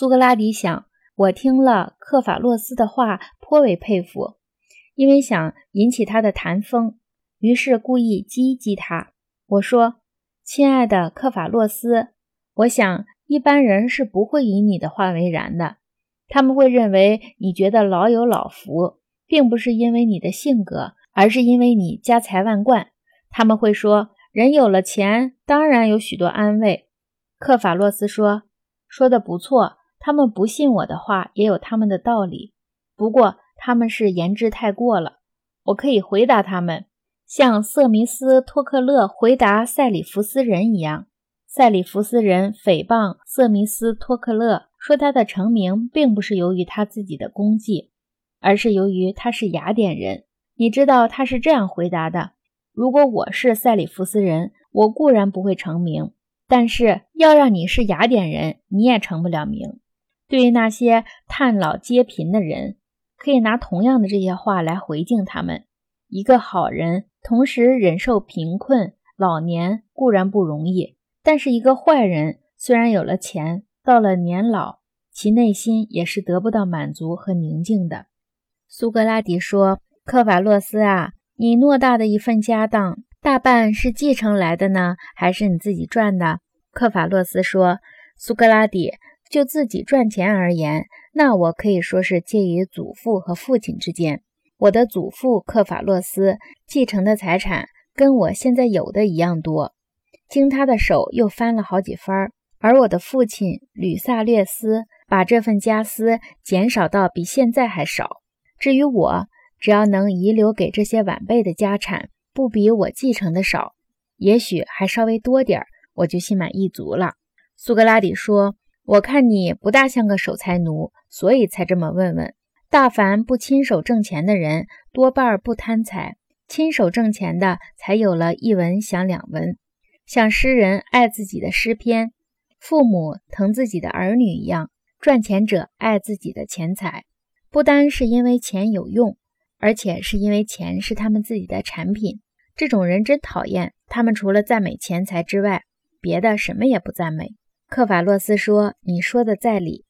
苏格拉底想，我听了克法洛斯的话，颇为佩服，因为想引起他的谈风，于是故意激一激他。我说：“亲爱的克法洛斯，我想一般人是不会以你的话为然的，他们会认为你觉得老有老福，并不是因为你的性格，而是因为你家财万贯。他们会说。”人有了钱，当然有许多安慰。克法洛斯说：“说的不错，他们不信我的话，也有他们的道理。不过他们是言之太过了。我可以回答他们，像瑟弥斯托克勒回答塞里福斯人一样。塞里福斯人诽谤瑟弥斯托克勒，说他的成名并不是由于他自己的功绩，而是由于他是雅典人。你知道他是这样回答的。”如果我是塞里福斯人，我固然不会成名，但是要让你是雅典人，你也成不了名。对于那些叹老皆贫的人，可以拿同样的这些话来回敬他们：一个好人同时忍受贫困、老年固然不容易，但是一个坏人虽然有了钱，到了年老，其内心也是得不到满足和宁静的。苏格拉底说：“克法洛斯啊。”你偌大的一份家当，大半是继承来的呢，还是你自己赚的？克法洛斯说：“苏格拉底，就自己赚钱而言，那我可以说是介于祖父和父亲之间。我的祖父克法洛斯继承的财产跟我现在有的一样多，经他的手又翻了好几番。而我的父亲吕萨略斯把这份家私减少到比现在还少。至于我，只要能遗留给这些晚辈的家产不比我继承的少，也许还稍微多点儿，我就心满意足了。苏格拉底说：“我看你不大像个守财奴，所以才这么问问。大凡不亲手挣钱的人，多半不贪财；亲手挣钱的，才有了一文想两文，像诗人爱自己的诗篇，父母疼自己的儿女一样。赚钱者爱自己的钱财，不单是因为钱有用。”而且是因为钱是他们自己的产品，这种人真讨厌。他们除了赞美钱财之外，别的什么也不赞美。克法洛斯说：“你说的在理。”